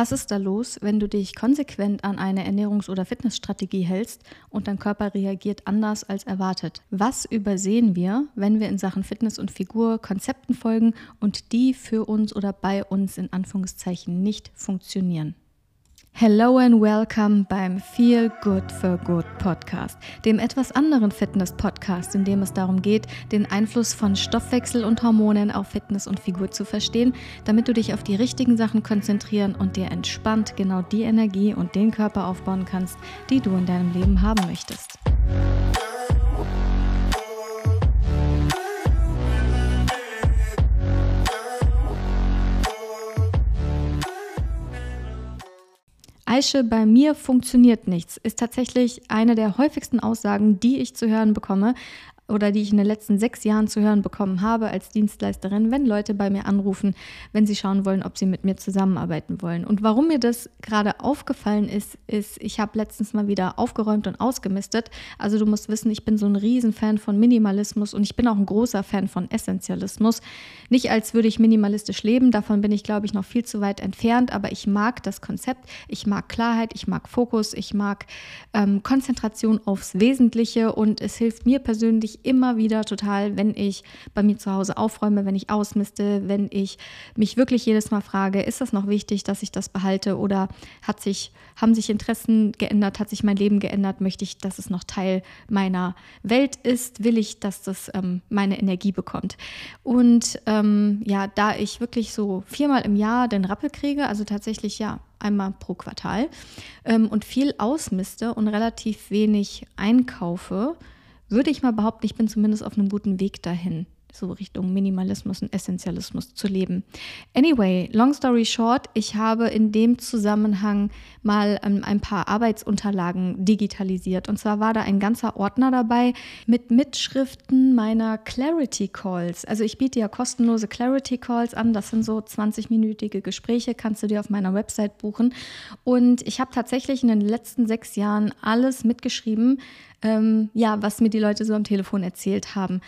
Was ist da los, wenn du dich konsequent an eine Ernährungs- oder Fitnessstrategie hältst und dein Körper reagiert anders als erwartet? Was übersehen wir, wenn wir in Sachen Fitness und Figur Konzepten folgen und die für uns oder bei uns in Anführungszeichen nicht funktionieren? Hello and welcome beim Feel Good for Good Podcast, dem etwas anderen Fitness-Podcast, in dem es darum geht, den Einfluss von Stoffwechsel und Hormonen auf Fitness und Figur zu verstehen, damit du dich auf die richtigen Sachen konzentrieren und dir entspannt genau die Energie und den Körper aufbauen kannst, die du in deinem Leben haben möchtest. Aische, bei mir funktioniert nichts, ist tatsächlich eine der häufigsten Aussagen, die ich zu hören bekomme, oder die ich in den letzten sechs Jahren zu hören bekommen habe als Dienstleisterin, wenn Leute bei mir anrufen, wenn sie schauen wollen, ob sie mit mir zusammenarbeiten wollen. Und warum mir das gerade aufgefallen ist, ist, ich habe letztens mal wieder aufgeräumt und ausgemistet. Also du musst wissen, ich bin so ein Riesenfan von Minimalismus und ich bin auch ein großer Fan von Essentialismus. Nicht als würde ich minimalistisch leben, davon bin ich, glaube ich, noch viel zu weit entfernt, aber ich mag das Konzept, ich mag Klarheit, ich mag Fokus, ich mag ähm, Konzentration aufs Wesentliche und es hilft mir persönlich immer wieder total, wenn ich bei mir zu Hause aufräume, wenn ich ausmiste, wenn ich mich wirklich jedes Mal frage, ist das noch wichtig, dass ich das behalte oder hat sich, haben sich Interessen geändert, hat sich mein Leben geändert, möchte ich, dass es noch Teil meiner Welt ist, will ich, dass das ähm, meine Energie bekommt. Und ähm, ja, da ich wirklich so viermal im Jahr den Rappel kriege, also tatsächlich ja einmal pro Quartal ähm, und viel ausmiste und relativ wenig einkaufe, würde ich mal behaupten, ich bin zumindest auf einem guten Weg dahin, so Richtung Minimalismus und Essentialismus zu leben. Anyway, long story short, ich habe in dem Zusammenhang mal ähm, ein paar Arbeitsunterlagen digitalisiert. Und zwar war da ein ganzer Ordner dabei mit Mitschriften meiner Clarity Calls. Also ich biete ja kostenlose Clarity Calls an. Das sind so 20-minütige Gespräche, kannst du dir auf meiner Website buchen. Und ich habe tatsächlich in den letzten sechs Jahren alles mitgeschrieben, ähm, ja, was mir die Leute so am Telefon erzählt haben.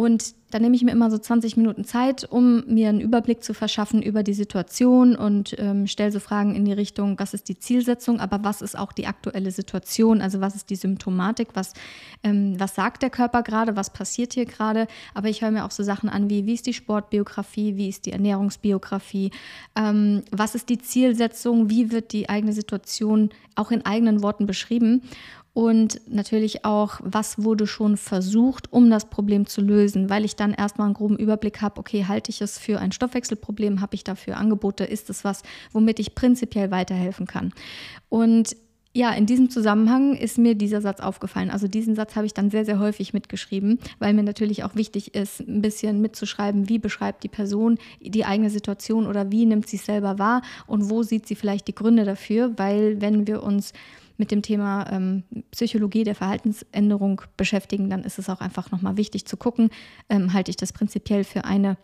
Und dann nehme ich mir immer so 20 Minuten Zeit, um mir einen Überblick zu verschaffen über die Situation und ähm, stelle so Fragen in die Richtung, was ist die Zielsetzung, aber was ist auch die aktuelle Situation, also was ist die Symptomatik, was, ähm, was sagt der Körper gerade, was passiert hier gerade. Aber ich höre mir auch so Sachen an wie, wie ist die Sportbiografie, wie ist die Ernährungsbiografie, ähm, was ist die Zielsetzung, wie wird die eigene Situation auch in eigenen Worten beschrieben und natürlich auch, was wurde schon versucht, um das Problem zu lösen, weil ich dann erstmal einen groben Überblick habe, okay, halte ich es für ein Stoffwechselproblem, habe ich dafür Angebote, ist es was, womit ich prinzipiell weiterhelfen kann. Und ja, in diesem Zusammenhang ist mir dieser Satz aufgefallen. Also diesen Satz habe ich dann sehr, sehr häufig mitgeschrieben, weil mir natürlich auch wichtig ist, ein bisschen mitzuschreiben, wie beschreibt die Person die eigene Situation oder wie nimmt sie es selber wahr und wo sieht sie vielleicht die Gründe dafür, weil wenn wir uns mit dem Thema ähm, Psychologie der Verhaltensänderung beschäftigen, dann ist es auch einfach nochmal wichtig zu gucken, ähm, halte ich das prinzipiell für eine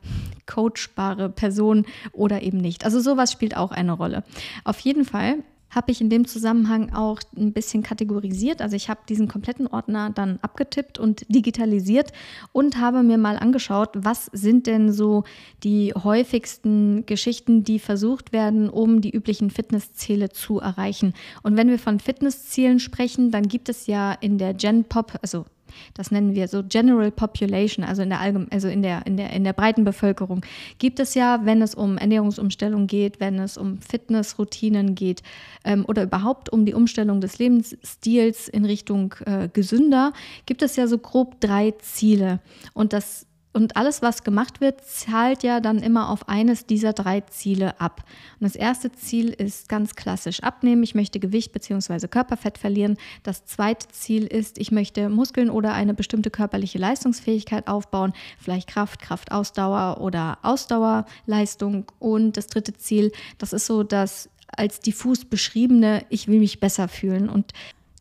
coachbare Person oder eben nicht. Also sowas spielt auch eine Rolle. Auf jeden Fall habe ich in dem Zusammenhang auch ein bisschen kategorisiert. Also ich habe diesen kompletten Ordner dann abgetippt und digitalisiert und habe mir mal angeschaut, was sind denn so die häufigsten Geschichten, die versucht werden, um die üblichen Fitnessziele zu erreichen. Und wenn wir von Fitnesszielen sprechen, dann gibt es ja in der Gen Pop, also das nennen wir so General Population, also in der, Allgeme also in der, in der, in der breiten Bevölkerung, gibt es ja, wenn es um Ernährungsumstellung geht, wenn es um Fitnessroutinen geht ähm, oder überhaupt um die Umstellung des Lebensstils in Richtung äh, gesünder, gibt es ja so grob drei Ziele. Und das und alles, was gemacht wird, zahlt ja dann immer auf eines dieser drei Ziele ab. Und das erste Ziel ist ganz klassisch abnehmen. Ich möchte Gewicht bzw. Körperfett verlieren. Das zweite Ziel ist, ich möchte Muskeln oder eine bestimmte körperliche Leistungsfähigkeit aufbauen. Vielleicht Kraft, Kraftausdauer oder Ausdauerleistung. Und das dritte Ziel, das ist so das als diffus beschriebene, ich will mich besser fühlen. Und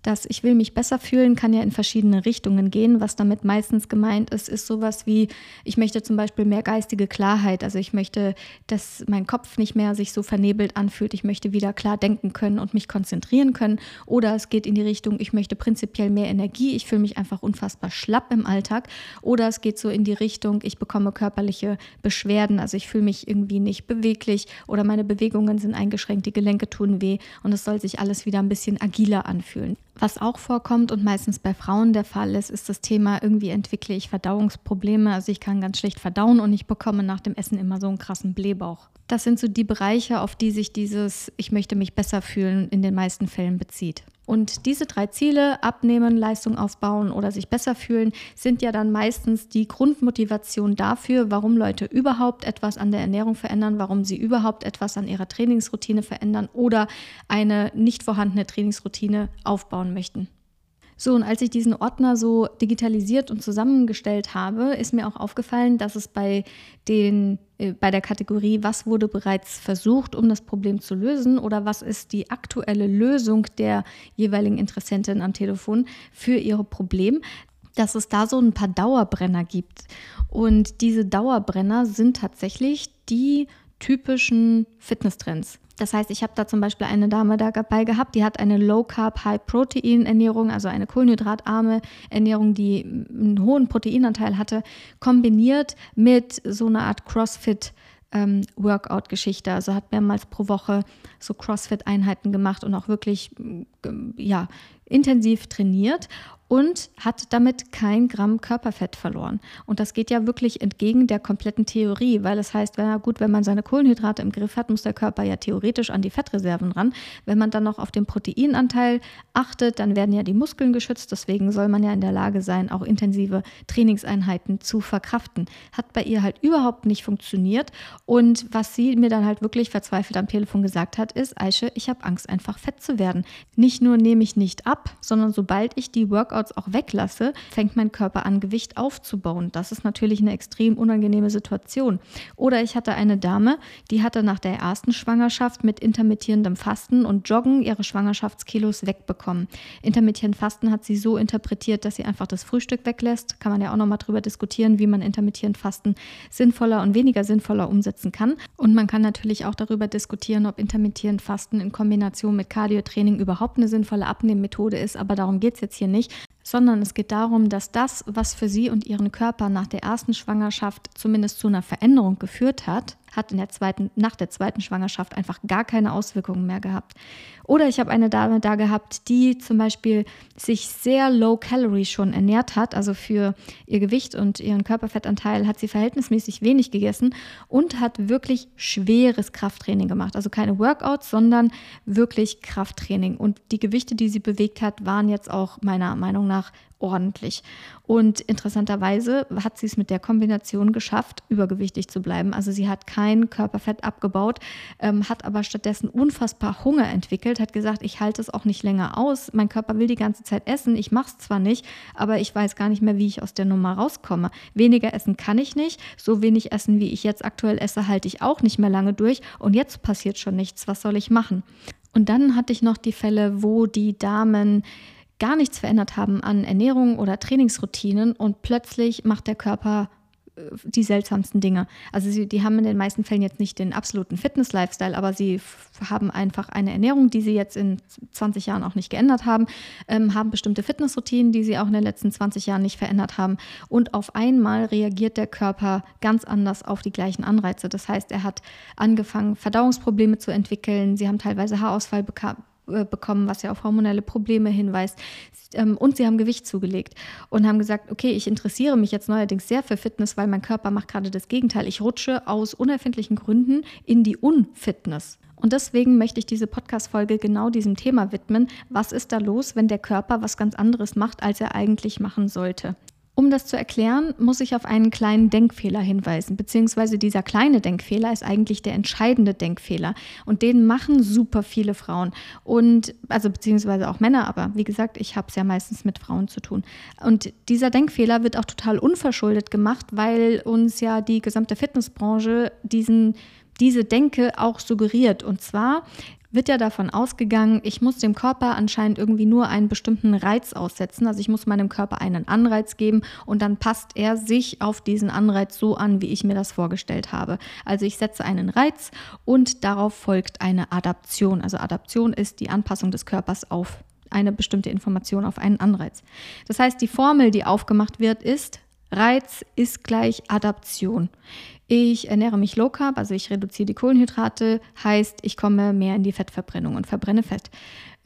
Das Ich will mich besser fühlen kann ja in verschiedene Richtungen gehen. Was damit meistens gemeint ist, ist sowas wie, ich möchte zum Beispiel mehr geistige Klarheit. Also ich möchte, dass mein Kopf nicht mehr sich so vernebelt anfühlt. Ich möchte wieder klar denken können und mich konzentrieren können. Oder es geht in die Richtung, ich möchte prinzipiell mehr Energie. Ich fühle mich einfach unfassbar schlapp im Alltag. Oder es geht so in die Richtung, ich bekomme körperliche Beschwerden. Also ich fühle mich irgendwie nicht beweglich oder meine Bewegungen sind eingeschränkt, die Gelenke tun weh und es soll sich alles wieder ein bisschen agiler anfühlen. Was auch vorkommt und meistens bei Frauen der Fall ist, ist das Thema, irgendwie entwickle ich Verdauungsprobleme. Also ich kann ganz schlecht verdauen und ich bekomme nach dem Essen immer so einen krassen Blähbauch. Das sind so die Bereiche, auf die sich dieses Ich möchte mich besser fühlen in den meisten Fällen bezieht. Und diese drei Ziele, abnehmen, Leistung aufbauen oder sich besser fühlen, sind ja dann meistens die Grundmotivation dafür, warum Leute überhaupt etwas an der Ernährung verändern, warum sie überhaupt etwas an ihrer Trainingsroutine verändern oder eine nicht vorhandene Trainingsroutine aufbauen möchten. So, und als ich diesen Ordner so digitalisiert und zusammengestellt habe, ist mir auch aufgefallen, dass es bei, den, äh, bei der Kategorie, was wurde bereits versucht, um das Problem zu lösen oder was ist die aktuelle Lösung der jeweiligen Interessentin am Telefon für ihr Problem, dass es da so ein paar Dauerbrenner gibt. Und diese Dauerbrenner sind tatsächlich die typischen Fitnesstrends. Das heißt, ich habe da zum Beispiel eine Dame dabei gehabt, die hat eine Low Carb, High Protein Ernährung, also eine kohlenhydratarme Ernährung, die einen hohen Proteinanteil hatte, kombiniert mit so einer Art CrossFit ähm, Workout-Geschichte. Also hat mehrmals pro Woche so CrossFit-Einheiten gemacht und auch wirklich ja, intensiv trainiert und hat damit kein Gramm Körperfett verloren. Und das geht ja wirklich entgegen der kompletten Theorie, weil es heißt, wenn, gut, wenn man seine Kohlenhydrate im Griff hat, muss der Körper ja theoretisch an die Fettreserven ran. Wenn man dann noch auf den Proteinanteil achtet, dann werden ja die Muskeln geschützt. Deswegen soll man ja in der Lage sein, auch intensive Trainingseinheiten zu verkraften. Hat bei ihr halt überhaupt nicht funktioniert. Und was sie mir dann halt wirklich verzweifelt am Telefon gesagt hat, ist, Aische, ich habe Angst, einfach fett zu werden. Nicht nur nehme ich nicht ab, sondern sobald ich die Workout Workouts auch weglasse, fängt mein Körper an, Gewicht aufzubauen. Das ist natürlich eine extrem unangenehme Situation. Oder ich hatte eine Dame, die hatte nach der ersten Schwangerschaft mit intermittierendem Fasten und Joggen ihre Schwangerschaftskilos wegbekommen. Intermittierend Fasten hat sie so interpretiert, dass sie einfach das Frühstück weglässt. Kann man ja auch nochmal drüber diskutieren, wie man intermittierend Fasten sinnvoller und weniger sinnvoller umsetzen kann. Und man kann natürlich auch darüber diskutieren, ob intermittierend Fasten in Kombination mit Cardiotraining überhaupt eine sinnvolle Abnehmmethode ist. Aber darum geht es jetzt hier nicht sondern es geht darum, dass das, was für sie und ihren Körper nach der ersten Schwangerschaft zumindest zu einer Veränderung geführt hat, hat in der zweiten, nach der zweiten Schwangerschaft einfach gar keine Auswirkungen mehr gehabt. Oder ich habe eine Dame da gehabt, die zum Beispiel sich sehr low calorie schon ernährt hat, also für ihr Gewicht und ihren Körperfettanteil hat sie verhältnismäßig wenig gegessen und hat wirklich schweres Krafttraining gemacht. Also keine Workouts, sondern wirklich Krafttraining. Und die Gewichte, die sie bewegt hat, waren jetzt auch meiner Meinung nach ordentlich. Und interessanterweise hat sie es mit der Kombination geschafft, übergewichtig zu bleiben. Also sie hat kein Körperfett abgebaut, ähm, hat aber stattdessen unfassbar Hunger entwickelt, hat gesagt, ich halte es auch nicht länger aus. Mein Körper will die ganze Zeit essen. Ich mache es zwar nicht, aber ich weiß gar nicht mehr, wie ich aus der Nummer rauskomme. Weniger essen kann ich nicht. So wenig essen, wie ich jetzt aktuell esse, halte ich auch nicht mehr lange durch. Und jetzt passiert schon nichts. Was soll ich machen? Und dann hatte ich noch die Fälle, wo die Damen gar nichts verändert haben an Ernährung oder Trainingsroutinen und plötzlich macht der Körper äh, die seltsamsten Dinge. Also sie, die haben in den meisten Fällen jetzt nicht den absoluten Fitness-Lifestyle, aber sie haben einfach eine Ernährung, die sie jetzt in 20 Jahren auch nicht geändert haben, ähm, haben bestimmte Fitnessroutinen, die sie auch in den letzten 20 Jahren nicht verändert haben. Und auf einmal reagiert der Körper ganz anders auf die gleichen Anreize. Das heißt, er hat angefangen, Verdauungsprobleme zu entwickeln. Sie haben teilweise Haarausfall bekommen bekommen, was ja auf hormonelle Probleme hinweist. Ähm, und sie haben Gewicht zugelegt und haben gesagt, okay, ich interessiere mich jetzt neuerdings sehr für Fitness, weil mein Körper macht gerade das Gegenteil. Ich rutsche aus unerfindlichen Gründen in die Unfitness. Und deswegen möchte ich diese Podcast-Folge genau diesem Thema widmen. Was ist da los, wenn der Körper was ganz anderes macht, als er eigentlich machen sollte? Um das zu erklären, muss ich auf einen kleinen Denkfehler hinweisen, beziehungsweise dieser kleine Denkfehler ist eigentlich der entscheidende Denkfehler und den machen super viele Frauen und also beziehungsweise auch Männer, aber wie gesagt, ich habe es ja meistens mit Frauen zu tun. Und dieser Denkfehler wird auch total unverschuldet gemacht, weil uns ja die gesamte Fitnessbranche diesen diese Denke auch suggeriert. Und zwar wird ja davon ausgegangen, ich muss dem Körper anscheinend irgendwie nur einen bestimmten Reiz aussetzen. Also ich muss meinem Körper einen Anreiz geben und dann passt er sich auf diesen Anreiz so an, wie ich mir das vorgestellt habe. Also ich setze einen Reiz und darauf folgt eine Adaption. Also Adaption ist die Anpassung des Körpers auf eine bestimmte Information, auf einen Anreiz. Das heißt, die Formel, die aufgemacht wird, ist Reiz ist gleich Adaption. Ich ernähre mich low carb, also ich reduziere die Kohlenhydrate, heißt, ich komme mehr in die Fettverbrennung und verbrenne Fett.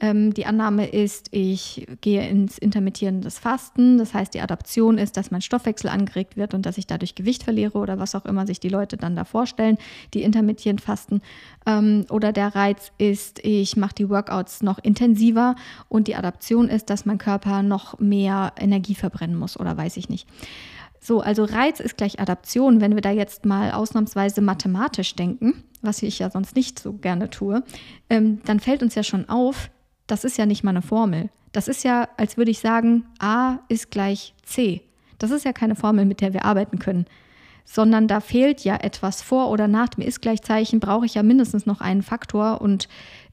Ähm, die Annahme ist, ich gehe ins intermittierendes Fasten, das heißt, die Adaption ist, dass mein Stoffwechsel angeregt wird und dass ich dadurch Gewicht verliere oder was auch immer sich die Leute dann da vorstellen, die intermittierend fasten. Ähm, oder der Reiz ist, ich mache die Workouts noch intensiver und die Adaption ist, dass mein Körper noch mehr Energie verbrennen muss oder weiß ich nicht. So, also Reiz ist gleich Adaption. Wenn wir da jetzt mal ausnahmsweise mathematisch denken, was ich ja sonst nicht so gerne tue, ähm, dann fällt uns ja schon auf, das ist ja nicht mal eine Formel. Das ist ja, als würde ich sagen, A ist gleich C. Das ist ja keine Formel, mit der wir arbeiten können sondern da fehlt ja etwas vor oder nach dem Ist-Gleichzeichen, brauche ich ja mindestens noch einen Faktor und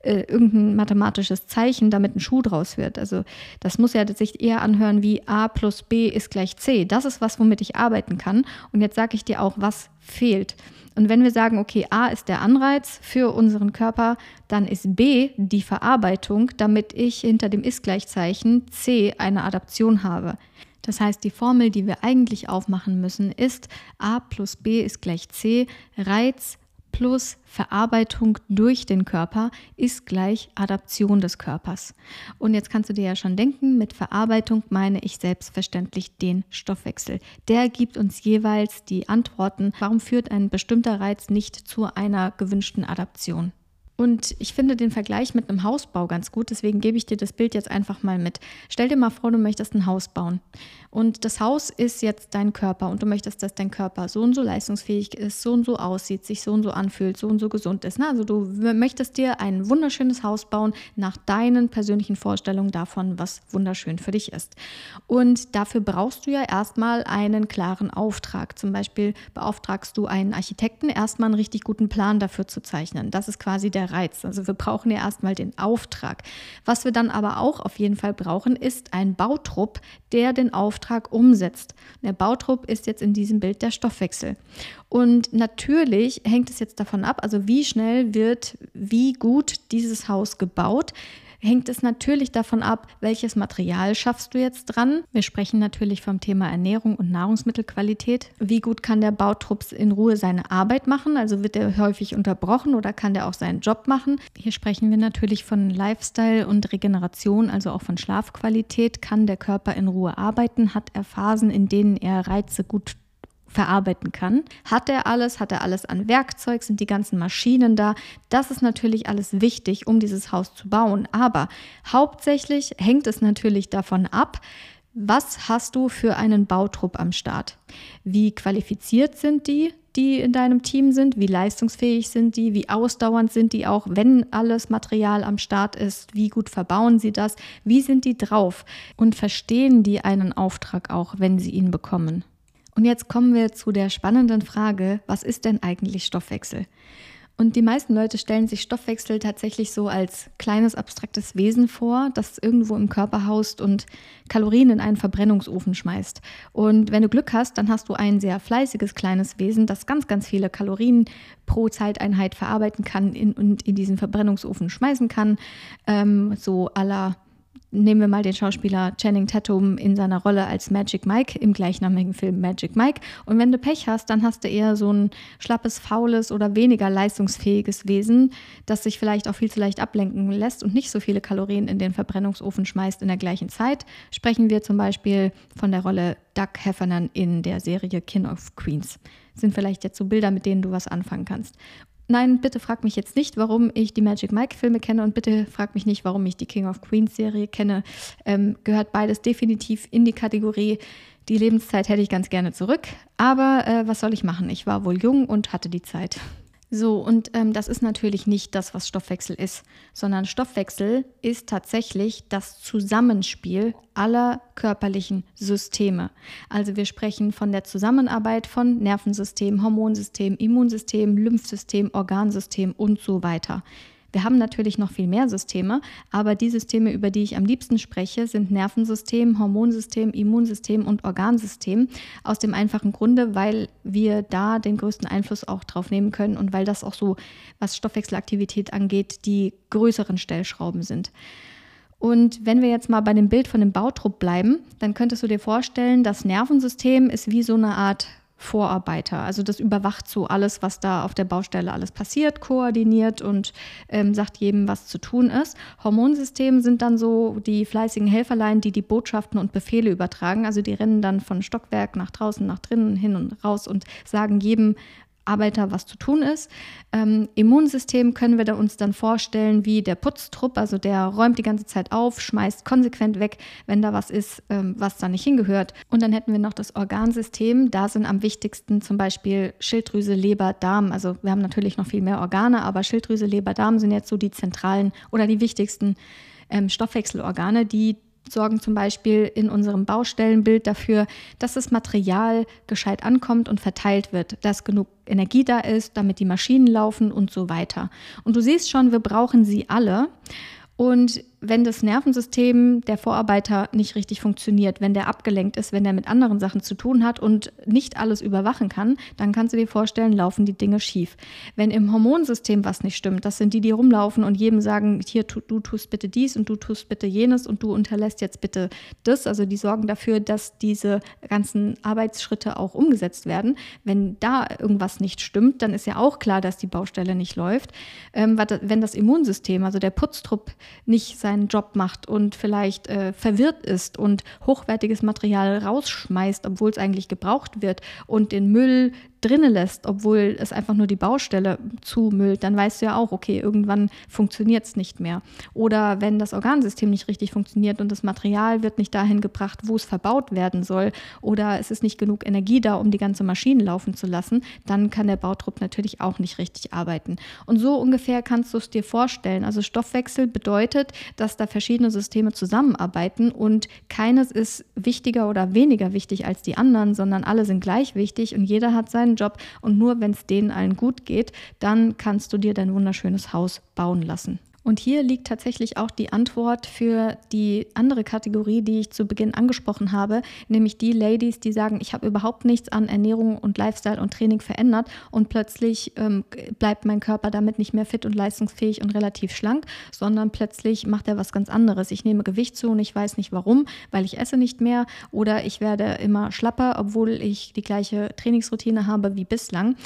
äh, irgendein mathematisches Zeichen, damit ein Schuh draus wird. Also das muss ja sich eher anhören wie a plus b ist gleich c. Das ist was, womit ich arbeiten kann. Und jetzt sage ich dir auch, was fehlt. Und wenn wir sagen, okay, A ist der Anreiz für unseren Körper, dann ist B die Verarbeitung, damit ich hinter dem Ist-Gleichzeichen C eine Adaption habe. Das heißt, die Formel, die wir eigentlich aufmachen müssen, ist A plus B ist gleich C. Reiz plus Verarbeitung durch den Körper ist gleich Adaption des Körpers. Und jetzt kannst du dir ja schon denken, mit Verarbeitung meine ich selbstverständlich den Stoffwechsel. Der gibt uns jeweils die Antworten, warum führt ein bestimmter Reiz nicht zu einer gewünschten Adaption. Und ich finde den Vergleich mit einem Hausbau ganz gut, deswegen gebe ich dir das Bild jetzt einfach mal mit. Stell dir mal vor, du möchtest ein Haus bauen. Und das Haus ist jetzt dein Körper und du möchtest, dass dein Körper so und so leistungsfähig ist, so und so aussieht, sich so und so anfühlt, so und so gesund ist. Also du möchtest dir ein wunderschönes Haus bauen nach deinen persönlichen Vorstellungen davon, was wunderschön für dich ist. Und dafür brauchst du ja erstmal einen klaren Auftrag. Zum Beispiel beauftragst du einen Architekten, erstmal einen richtig guten Plan dafür zu zeichnen. Das ist quasi der Reiz. Also wir brauchen ja erstmal den Auftrag. Was wir dann aber auch auf jeden Fall brauchen, ist ein Bautrupp, der den Auftrag umsetzt. Der Bautrupp ist jetzt in diesem Bild der Stoffwechsel. Und natürlich hängt es jetzt davon ab, also wie schnell wird, wie gut dieses Haus gebaut hängt es natürlich davon ab, welches Material schaffst du jetzt dran. Wir sprechen natürlich vom Thema Ernährung und Nahrungsmittelqualität. Wie gut kann der Bautrupps in Ruhe seine Arbeit machen? Also wird er häufig unterbrochen oder kann der auch seinen Job machen? Hier sprechen wir natürlich von Lifestyle und Regeneration, also auch von Schlafqualität. Kann der Körper in Ruhe arbeiten? Hat er Phasen, in denen er Reize gut verarbeiten kann. Hat er alles? Hat er alles an Werkzeug? Sind die ganzen Maschinen da? Das ist natürlich alles wichtig, um dieses Haus zu bauen. Aber hauptsächlich hängt es natürlich davon ab, was hast du für einen Bautrupp am Start? Wie qualifiziert sind die, die in deinem Team sind? Wie leistungsfähig sind die? Wie ausdauernd sind die auch, wenn alles Material am Start ist? Wie gut verbauen sie das? Wie sind die drauf? Und verstehen die einen Auftrag auch, wenn sie ihn bekommen? Und jetzt kommen wir zu der spannenden Frage, was ist denn eigentlich Stoffwechsel? Und die meisten Leute stellen sich Stoffwechsel tatsächlich so als kleines abstraktes Wesen vor, das irgendwo im Körper haust und Kalorien in einen Verbrennungsofen schmeißt. Und wenn du Glück hast, dann hast du ein sehr fleißiges kleines Wesen, das ganz, ganz viele Kalorien pro Zeiteinheit verarbeiten kann in, und in diesen Verbrennungsofen schmeißen kann. Ähm, so aller nehmen wir mal den Schauspieler Channing Tatum in seiner Rolle als Magic Mike im gleichnamigen Film Magic Mike. Und wenn du Pech hast, dann hast du eher so ein schlappes, faules oder weniger leistungsfähiges Wesen, das sich vielleicht auch viel zu leicht ablenken lässt und nicht so viele Kalorien in den Verbrennungsofen schmeißt in der gleichen Zeit. Sprechen wir zum Beispiel von der Rolle Doug Heffernan in der Serie King of Queens. Sind vielleicht jetzt so Bilder, mit denen du was anfangen kannst. Nein, bitte frag mich jetzt nicht, warum ich die Magic Mike-Filme kenne und bitte frag mich nicht, warum ich die King of Queens-Serie kenne. Ähm, gehört beides definitiv in die Kategorie. Die Lebenszeit hätte ich ganz gerne zurück, aber äh, was soll ich machen? Ich war wohl jung und hatte die Zeit. So, und ähm, das ist natürlich nicht das, was Stoffwechsel ist, sondern Stoffwechsel ist tatsächlich das Zusammenspiel aller körperlichen Systeme. Also wir sprechen von der Zusammenarbeit von Nervensystem, Hormonsystem, Immunsystem, Lymphsystem, Organsystem und so weiter. Wir haben natürlich noch viel mehr Systeme, aber die Systeme, über die ich am liebsten spreche, sind Nervensystem, Hormonsystem, Immunsystem und Organsystem. Aus dem einfachen Grunde, weil wir da den größten Einfluss auch drauf nehmen können und weil das auch so, was Stoffwechselaktivität angeht, die größeren Stellschrauben sind. Und wenn wir jetzt mal bei dem Bild von dem Bautrupp bleiben, dann könntest du dir vorstellen, das Nervensystem ist wie so eine Art Vorarbeiter. Also das überwacht so alles, was da auf der Baustelle alles passiert, koordiniert und ähm, sagt jedem, was zu tun ist. Hormonsystem sind dann so die fleißigen Helferlein, die die Botschaften und Befehle übertragen. Also die rennen dann von Stockwerk nach draußen, nach drinnen, hin und raus und sagen jedem, Arbeiter was zu tun ist. Ähm, Immunsystem können wir da uns dann vorstellen wie der Putztrupp, also der räumt die ganze Zeit auf, schmeißt konsequent weg, wenn da was ist, ähm, was da nicht hingehört. Und dann hätten wir noch das Organsystem. Da sind am wichtigsten zum Beispiel Schilddrüse, Leber, Darm. Also wir haben natürlich noch viel mehr Organe, aber Schilddrüse, Leber, Darm sind jetzt so die zentralen oder die wichtigsten ähm, Stoffwechselorgane, die sorgen zum Beispiel in unserem Baustellenbild dafür, dass das Material gescheit ankommt und verteilt wird, dass genug Energie da ist, damit die Maschinen laufen und so weiter. Und du siehst schon, wir brauchen sie alle. Und wenn das Nervensystem der Vorarbeiter nicht richtig funktioniert, wenn der abgelenkt ist, wenn der mit anderen Sachen zu tun hat und nicht alles überwachen kann, dann kannst du dir vorstellen, laufen die Dinge schief. Wenn im Hormonsystem was nicht stimmt, das sind die, die rumlaufen und jedem sagen, hier, du, tust bitte dies und du tust bitte jenes und du unterlässt jetzt bitte das. Also die sorgen dafür, dass diese ganzen Arbeitsschritte auch umgesetzt werden. Wenn da irgendwas nicht stimmt, dann ist ja auch klar, dass die Baustelle nicht läuft. Ähm, wenn das Immunsystem, also der Putztrupp, nicht seinen Job macht und vielleicht äh, verwirrt ist und hochwertiges Material rausschmeißt, obwohl es eigentlich gebraucht wird und den Müll drinnen lässt, obwohl es einfach nur die Baustelle zumüllt, dann weißt du ja auch, okay, irgendwann funktioniert es nicht mehr. Oder wenn das Organsystem nicht richtig funktioniert und das Material wird nicht dahin gebracht, wo es verbaut werden soll, oder es ist nicht genug Energie da, um die ganze Maschine laufen zu lassen, dann kann der Bautrupp natürlich auch nicht richtig arbeiten. Und so ungefähr kannst du es dir vorstellen. Also Stoffwechsel bedeutet, dass da verschiedene Systeme zusammenarbeiten und keines ist wichtiger oder weniger wichtig als die anderen, sondern alle sind gleich wichtig und jeder hat sein deinen Job und nur wenn es denen allen gut geht, dann kannst du dir dein wunderschönes Haus bauen lassen. Und hier liegt tatsächlich auch die Antwort für die andere Kategorie, die ich zu Beginn angesprochen habe, nämlich die Ladies, die sagen, ich habe überhaupt nichts an Ernährung und Lifestyle und Training verändert und plötzlich ähm, bleibt mein Körper damit nicht mehr fit und leistungsfähig und relativ schlank, sondern plötzlich macht er was ganz anderes. Ich nehme Gewicht zu und ich weiß nicht warum, weil ich esse nicht mehr oder ich werde immer schlapper, obwohl ich die gleiche Trainingsroutine habe wie bislang.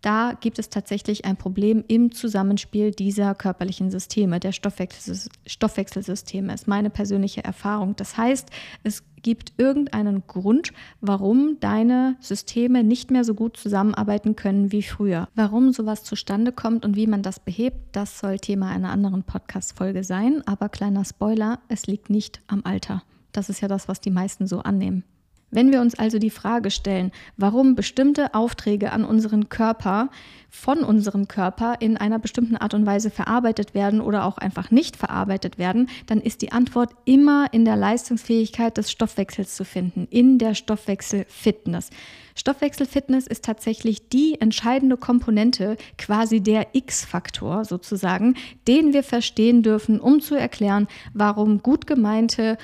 Da gibt es tatsächlich ein Problem im Zusammenspiel dieser körperlichen Systeme, der Stoffwechsel Stoffwechselsysteme, ist meine persönliche Erfahrung. Das heißt, es gibt irgendeinen Grund, warum deine Systeme nicht mehr so gut zusammenarbeiten können wie früher. Warum sowas zustande kommt und wie man das behebt, das soll Thema einer anderen Podcast-Folge sein. Aber kleiner Spoiler, es liegt nicht am Alter. Das ist ja das, was die meisten so annehmen. Wenn wir uns also die Frage stellen, warum bestimmte Aufträge an unseren Körper von unserem Körper in einer bestimmten Art und Weise verarbeitet werden oder auch einfach nicht verarbeitet werden, dann ist die Antwort immer in der Leistungsfähigkeit des Stoffwechsels zu finden, in der Stoffwechselfitness. Stoffwechselfitness ist tatsächlich die entscheidende Komponente, quasi der X-Faktor sozusagen, den wir verstehen dürfen, um zu erklären, warum gut gemeinte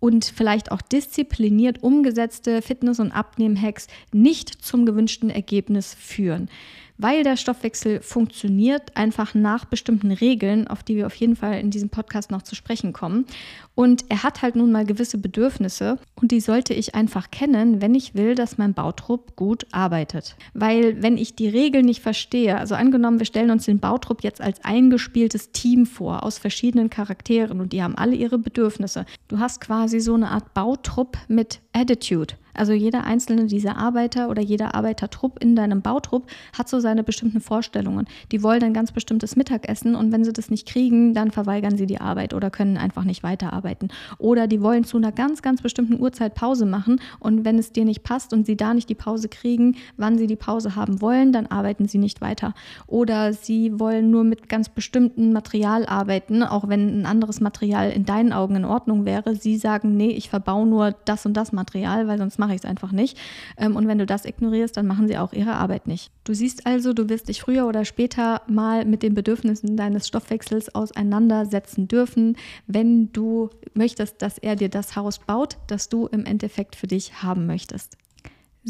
und vielleicht auch diszipliniert umgesetzte Fitness- und Abnehmen-Hacks nicht zum gewünschten Ergebnis führen weil der Stoffwechsel funktioniert einfach nach bestimmten Regeln, auf die wir auf jeden Fall in diesem Podcast noch zu sprechen kommen. Und er hat halt nun mal gewisse Bedürfnisse und die sollte ich einfach kennen, wenn ich will, dass mein Bautrupp gut arbeitet. Weil wenn ich die Regeln nicht verstehe, also angenommen, wir stellen uns den Bautrupp jetzt als eingespieltes Team vor aus verschiedenen Charakteren und die haben alle ihre Bedürfnisse. Du hast quasi so eine Art Bautrupp mit Attitude. Also jeder einzelne dieser Arbeiter oder jeder Arbeitertrupp in deinem Bautrupp hat so seine bestimmten Vorstellungen. Die wollen ein ganz bestimmtes Mittagessen und wenn sie das nicht kriegen, dann verweigern sie die Arbeit oder können einfach nicht weiterarbeiten. Oder die wollen zu einer ganz, ganz bestimmten Uhrzeit Pause machen und wenn es dir nicht passt und sie da nicht die Pause kriegen, wann sie die Pause haben wollen, dann arbeiten sie nicht weiter. Oder sie wollen nur mit ganz bestimmtem Material arbeiten, auch wenn ein anderes Material in deinen Augen in Ordnung wäre. Sie sagen, nee, ich verbau nur das und das Material, weil sonst mache mache ich es einfach nicht. Ähm, und wenn du das ignorierst, dann machen sie auch ihre Arbeit nicht. Du siehst also, du wirst dich früher oder später mal mit den Bedürfnissen deines Stoffwechsels auseinandersetzen dürfen, wenn du möchtest, dass er dir das Haus baut, das du im Endeffekt für dich haben möchtest.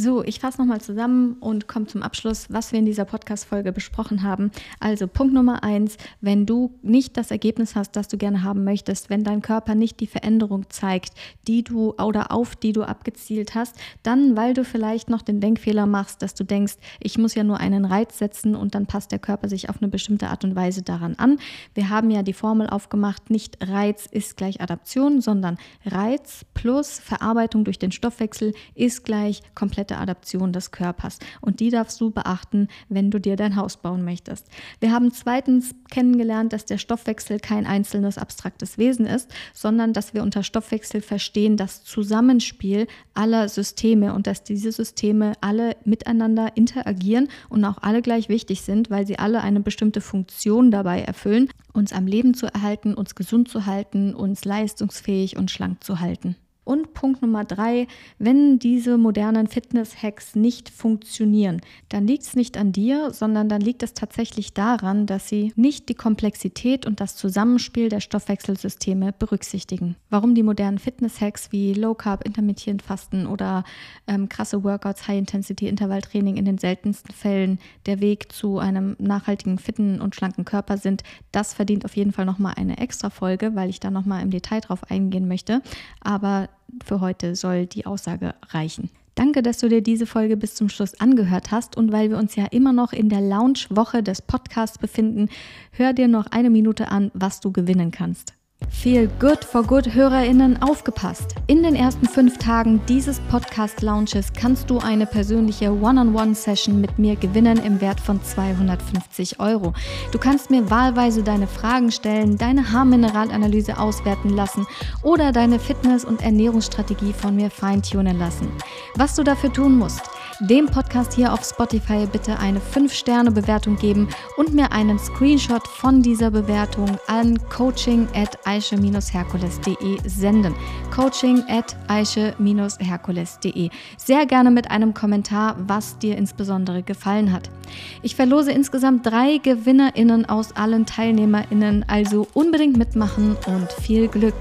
So, ich fasse nochmal zusammen und komme zum Abschluss, was wir in dieser Podcast-Folge besprochen haben. Also Punkt Nummer eins, wenn du nicht das Ergebnis hast, das du gerne haben möchtest, wenn dein Körper nicht die Veränderung zeigt, die du oder auf die du abgezielt hast, dann, weil du vielleicht noch den Denkfehler machst, dass du denkst, ich muss ja nur einen Reiz setzen und dann passt der Körper sich auf eine bestimmte Art und Weise daran an. Wir haben ja die Formel aufgemacht, nicht Reiz ist gleich Adaption, sondern Reiz plus Verarbeitung durch den Stoffwechsel ist gleich komplett komplette Adaption des Körpers. Und die darfst du beachten, wenn du dir dein Haus bauen möchtest. Wir haben zweitens kennengelernt, dass der Stoffwechsel kein einzelnes abstraktes Wesen ist, sondern dass wir unter Stoffwechsel verstehen das Zusammenspiel aller Systeme und dass diese Systeme alle miteinander interagieren und auch alle gleich wichtig sind, weil sie alle eine bestimmte Funktion dabei erfüllen, uns am Leben zu erhalten, uns gesund zu halten, uns leistungsfähig und schlank zu halten. Und Punkt Nummer drei, wenn diese modernen Fitness-Hacks nicht funktionieren, dann liegt es nicht an dir, sondern dann liegt es tatsächlich daran, dass sie nicht die Komplexität und das Zusammenspiel der Stoffwechselsysteme berücksichtigen. Warum die modernen Fitness-Hacks wie Low Carb, Intermittierend Fasten oder ähm, krasse Workouts, High-Intensity-Intervalltraining in den seltensten Fällen der Weg zu einem nachhaltigen, fitten und schlanken Körper sind, das verdient auf jeden Fall nochmal eine extra Folge, weil ich da nochmal im Detail drauf eingehen möchte. Aber für heute soll die Aussage reichen. Danke, dass du dir diese Folge bis zum Schluss angehört hast. Und weil wir uns ja immer noch in der Launch-Woche des Podcasts befinden, hör dir noch eine Minute an, was du gewinnen kannst. Feel Good for Good HörerInnen aufgepasst. In den ersten fünf Tagen dieses Podcast-Launches kannst du eine persönliche One-on-One-Session mit mir gewinnen im Wert von 250 Euro. Du kannst mir wahlweise deine Fragen stellen, deine Haarmineralanalyse auswerten lassen oder deine Fitness- und Ernährungsstrategie von mir feintunen lassen. Was du dafür tun musst, dem Podcast hier auf Spotify bitte eine 5-Sterne-Bewertung geben und mir einen Screenshot von dieser Bewertung an coaching at aische-herkules.de senden. Coaching at aische-herkules.de. Sehr gerne mit einem Kommentar, was dir insbesondere gefallen hat. Ich verlose insgesamt drei GewinnerInnen aus allen TeilnehmerInnen, also unbedingt mitmachen und viel Glück!